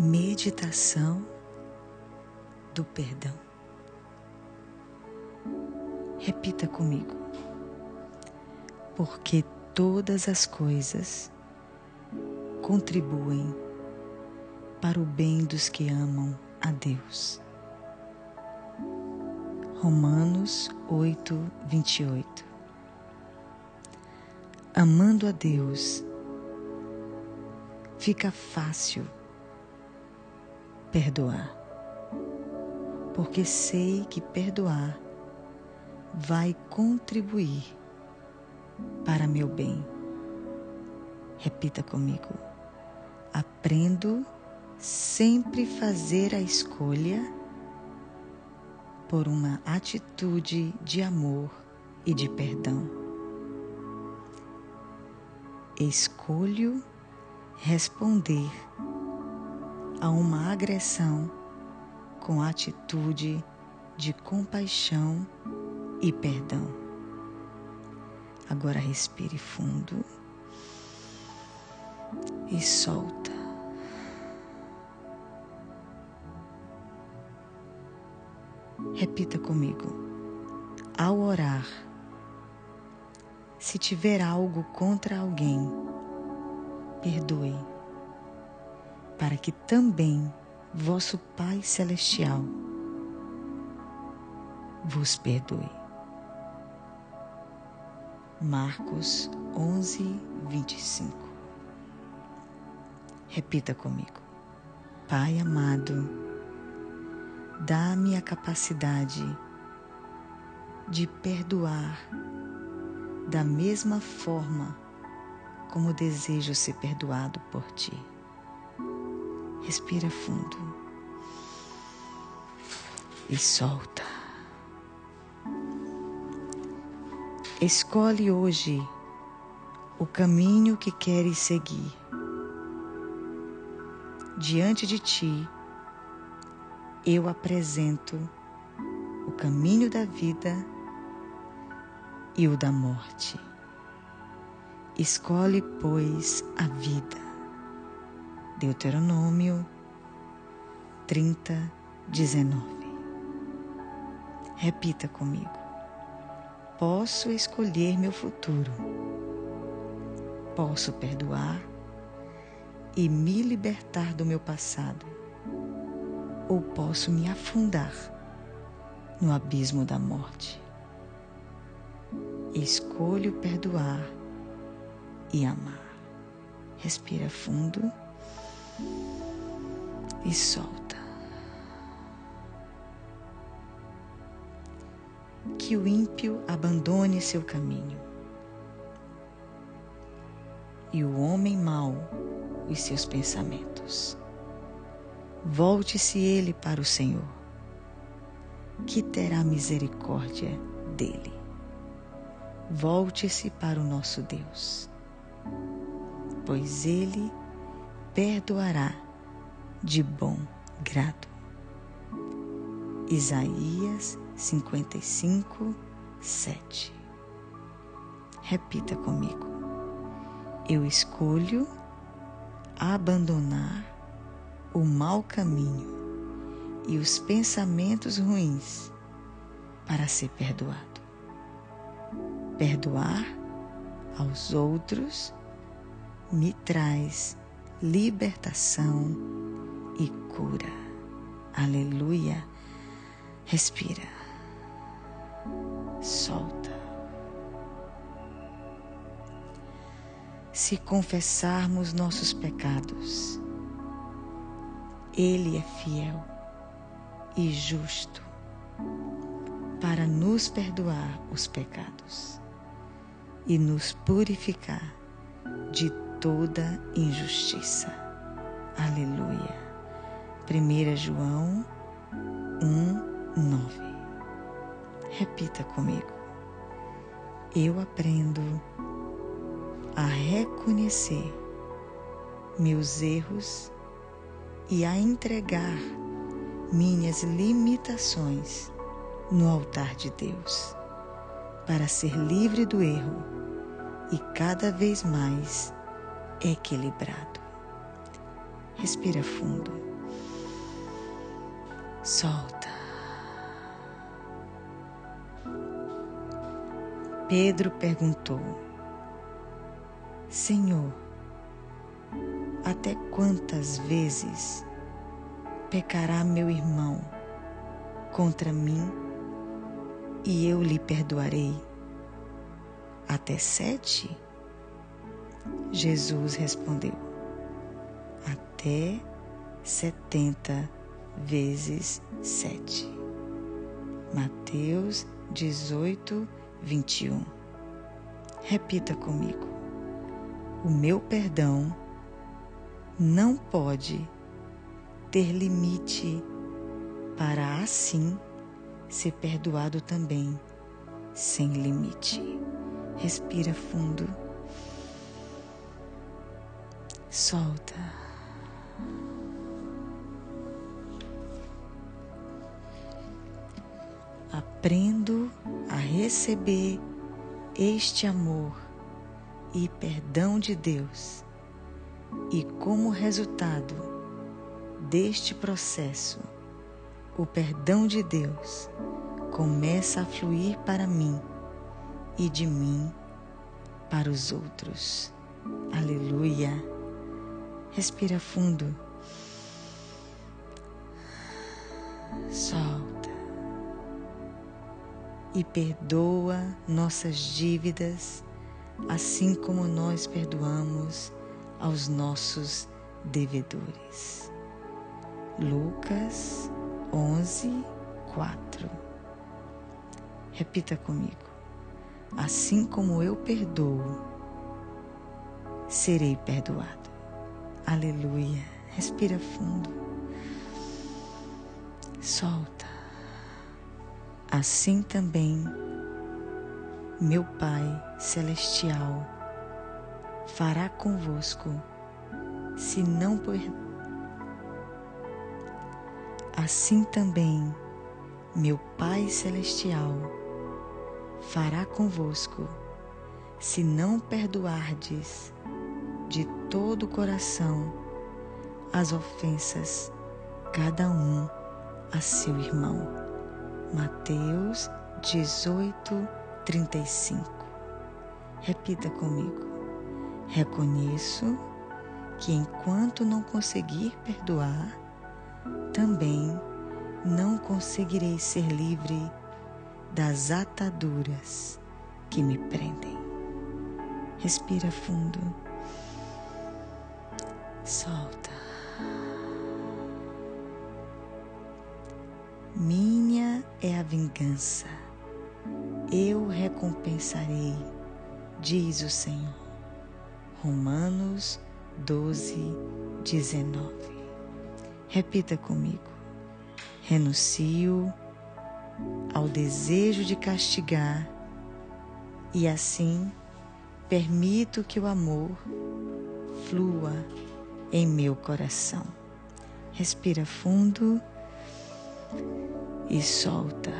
Meditação do perdão. Repita comigo. Porque todas as coisas contribuem para o bem dos que amam a Deus. Romanos 8, 28. Amando a Deus, fica fácil perdoar, porque sei que perdoar vai contribuir para meu bem. Repita comigo. Aprendo sempre fazer a escolha por uma atitude de amor e de perdão. Escolho responder a uma agressão com atitude de compaixão e perdão. Agora respire fundo e solta. Repita comigo. Ao orar, se tiver algo contra alguém, perdoe para que também vosso Pai Celestial vos perdoe. Marcos 11, 25. Repita comigo. Pai amado, dá-me a capacidade de perdoar da mesma forma como desejo ser perdoado por ti. Respira fundo e solta. Escolhe hoje o caminho que queres seguir. Diante de ti, eu apresento o caminho da vida e o da morte. Escolhe, pois, a vida Deuteronômio 30, 19. Repita comigo. Posso escolher meu futuro. Posso perdoar e me libertar do meu passado. Ou posso me afundar no abismo da morte. Escolho perdoar e amar. Respira fundo e solta. Que o ímpio abandone seu caminho e o homem mau os seus pensamentos. Volte-se ele para o Senhor, que terá misericórdia dele. Volte-se para o nosso Deus, pois ele perdoará de bom grado. Isaías 55, 7. Repita comigo. Eu escolho abandonar o mau caminho e os pensamentos ruins para ser perdoado. Perdoar aos outros me traz libertação e cura. Aleluia. Respira. Solta. Se confessarmos nossos pecados, Ele é fiel e justo para nos perdoar os pecados e nos purificar de toda injustiça. Aleluia. 1 João 1, 9. Repita comigo. Eu aprendo a reconhecer meus erros e a entregar minhas limitações no altar de Deus, para ser livre do erro e cada vez mais equilibrado. Respira fundo Solta. Pedro perguntou: Senhor, até quantas vezes pecará meu irmão contra mim e eu lhe perdoarei? Até sete? Jesus respondeu: Até setenta vezes sete. Mateus 18, 21. Repita comigo. O meu perdão não pode ter limite para assim ser perdoado também, sem limite. Respira fundo. Solta. Aprendo a receber este amor e perdão de Deus, e como resultado deste processo, o perdão de Deus começa a fluir para mim e de mim para os outros. Aleluia. Respira fundo. Solta. E perdoa nossas dívidas, assim como nós perdoamos aos nossos devedores. Lucas 11, 4. Repita comigo assim como eu perdoo, serei perdoado. Aleluia. Respira fundo. Solta. Assim também, meu Pai Celestial fará convosco, se não por. Assim também, meu Pai Celestial fará convosco, se não perdoardes de todo o coração as ofensas, cada um a seu irmão. Mateus 18, 35. Repita comigo. Reconheço que enquanto não conseguir perdoar, também não conseguirei ser livre das ataduras que me prendem. Respira fundo. Solta. Minha é a vingança, eu recompensarei, diz o Senhor. Romanos 12, 19. Repita comigo. Renuncio ao desejo de castigar e assim permito que o amor flua em meu coração. Respira fundo e solta.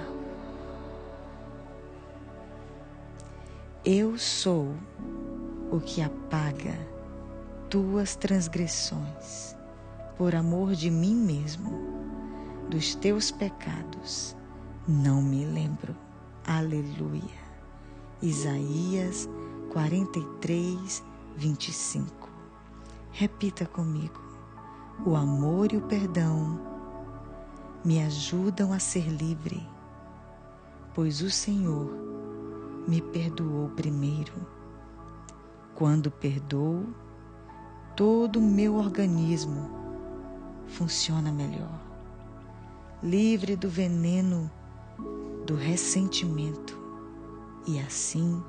Eu sou o que apaga tuas transgressões por amor de mim mesmo, dos teus pecados não me lembro. Aleluia. Isaías 43, 25. Repita comigo. O amor e o perdão me ajudam a ser livre, pois o Senhor me perdoou primeiro. Quando perdoo, todo o meu organismo funciona melhor, livre do veneno do ressentimento e assim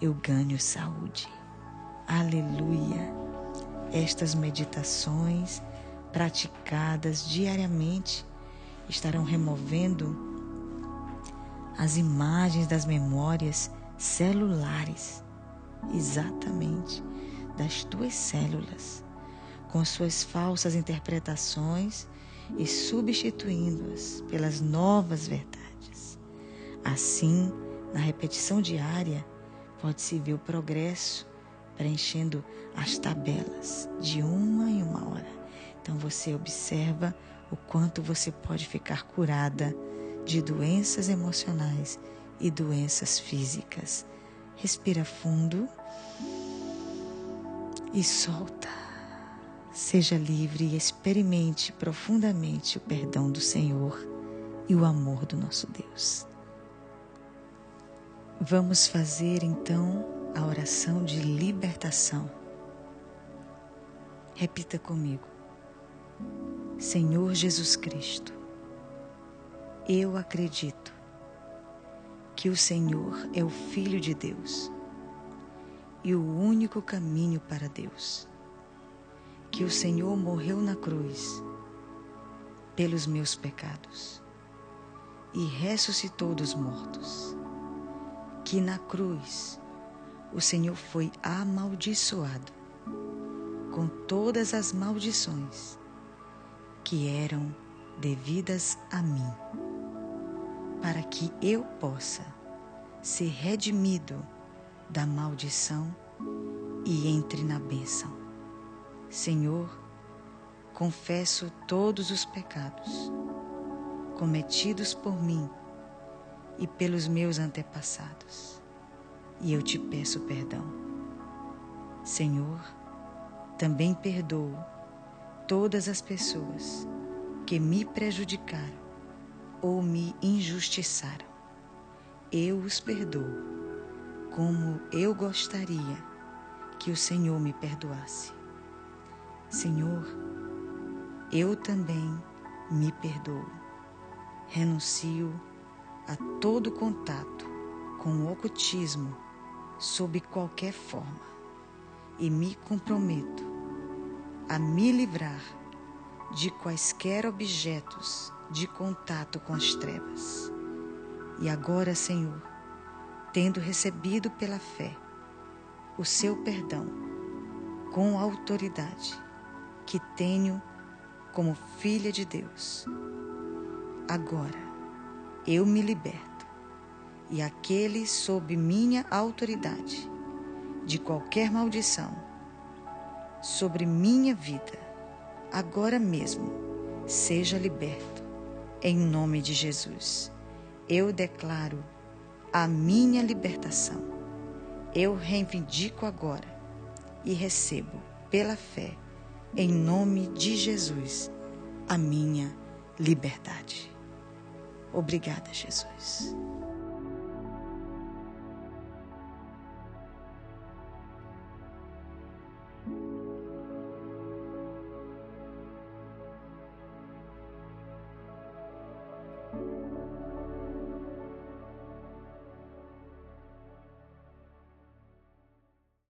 eu ganho saúde. Aleluia! Estas meditações praticadas diariamente estarão removendo as imagens das memórias celulares, exatamente das tuas células, com suas falsas interpretações e substituindo-as pelas novas verdades. Assim, na repetição diária, pode-se ver o progresso preenchendo as tabelas de uma em uma hora. Então você observa o quanto você pode ficar curada de doenças emocionais e doenças físicas. Respira fundo e solta. Seja livre e experimente profundamente o perdão do Senhor e o amor do nosso Deus. Vamos fazer então a oração de libertação. Repita comigo. Senhor Jesus Cristo, eu acredito que o Senhor é o Filho de Deus e o único caminho para Deus. Que o Senhor morreu na cruz pelos meus pecados e ressuscitou dos mortos. Que na cruz o Senhor foi amaldiçoado com todas as maldições que eram devidas a mim, para que eu possa ser redimido da maldição e entre na bênção. Senhor, confesso todos os pecados cometidos por mim e pelos meus antepassados, e eu te peço perdão. Senhor, também perdoo todas as pessoas que me prejudicaram ou me injustiçaram. Eu os perdoo, como eu gostaria que o Senhor me perdoasse. Senhor, eu também me perdoo. Renuncio a todo contato com o ocultismo sob qualquer forma e me comprometo a me livrar de quaisquer objetos de contato com as trevas. E agora, Senhor, tendo recebido pela fé o seu perdão com a autoridade que tenho como filha de Deus, agora eu me liberto e aquele sob minha autoridade de qualquer maldição sobre minha vida, agora mesmo, seja liberto, em nome de Jesus. Eu declaro a minha libertação. Eu reivindico agora e recebo, pela fé, em nome de Jesus, a minha liberdade. Obrigada, Jesus.